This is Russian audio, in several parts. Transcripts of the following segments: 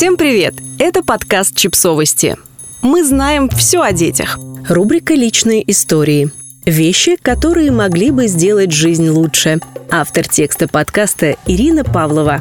Всем привет! Это подкаст «Чипсовости». Мы знаем все о детях. Рубрика «Личные истории». Вещи, которые могли бы сделать жизнь лучше. Автор текста подкаста Ирина Павлова.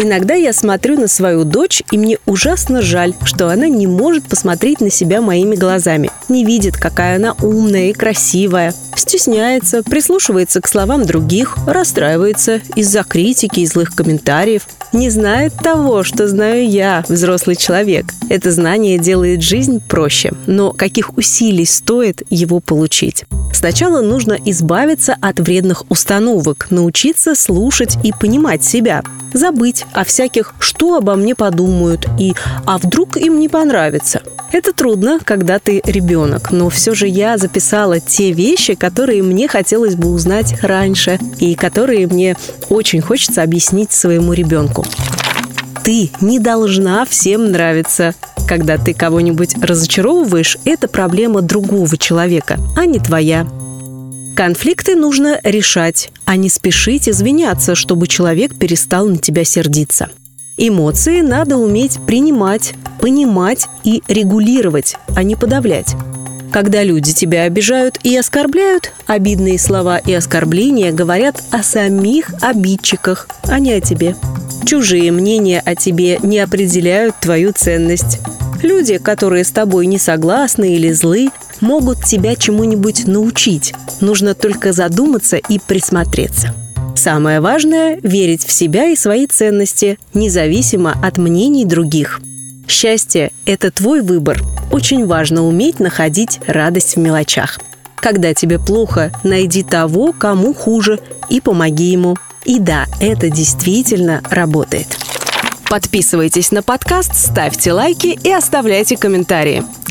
Иногда я смотрю на свою дочь, и мне ужасно жаль, что она не может посмотреть на себя моими глазами. Не видит, какая она умная и красивая. Стесняется, прислушивается к словам других, расстраивается из-за критики и злых комментариев. Не знает того, что знаю я, взрослый человек. Это знание делает жизнь проще, но каких усилий стоит его получить? Сначала нужно избавиться от вредных установок, научиться слушать и понимать себя забыть о всяких «что обо мне подумают» и «а вдруг им не понравится». Это трудно, когда ты ребенок, но все же я записала те вещи, которые мне хотелось бы узнать раньше и которые мне очень хочется объяснить своему ребенку. Ты не должна всем нравиться. Когда ты кого-нибудь разочаровываешь, это проблема другого человека, а не твоя. Конфликты нужно решать, а не спешить извиняться, чтобы человек перестал на тебя сердиться. Эмоции надо уметь принимать, понимать и регулировать, а не подавлять. Когда люди тебя обижают и оскорбляют, обидные слова и оскорбления говорят о самих обидчиках, а не о тебе. Чужие мнения о тебе не определяют твою ценность. Люди, которые с тобой не согласны или злы, могут тебя чему-нибудь научить. Нужно только задуматься и присмотреться. Самое важное – верить в себя и свои ценности, независимо от мнений других. Счастье – это твой выбор. Очень важно уметь находить радость в мелочах. Когда тебе плохо, найди того, кому хуже, и помоги ему. И да, это действительно работает. Подписывайтесь на подкаст, ставьте лайки и оставляйте комментарии.